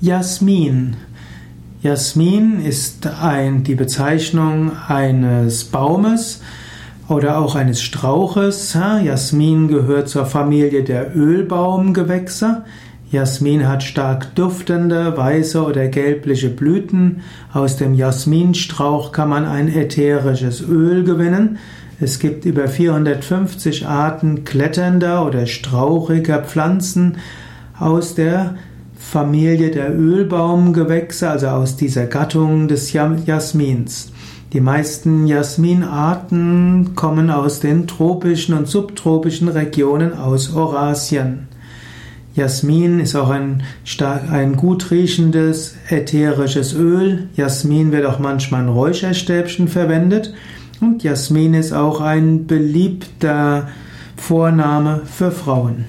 Jasmin. Jasmin ist ein, die Bezeichnung eines Baumes oder auch eines Strauches. Jasmin gehört zur Familie der Ölbaumgewächse. Jasmin hat stark duftende, weiße oder gelbliche Blüten. Aus dem Jasminstrauch kann man ein ätherisches Öl gewinnen. Es gibt über 450 Arten kletternder oder strauchiger Pflanzen aus der Familie der Ölbaumgewächse, also aus dieser Gattung des Jasmins. Die meisten Jasminarten kommen aus den tropischen und subtropischen Regionen aus Eurasien. Jasmin ist auch ein, stark, ein gut riechendes ätherisches Öl. Jasmin wird auch manchmal in Räucherstäbchen verwendet. Und Jasmin ist auch ein beliebter Vorname für Frauen.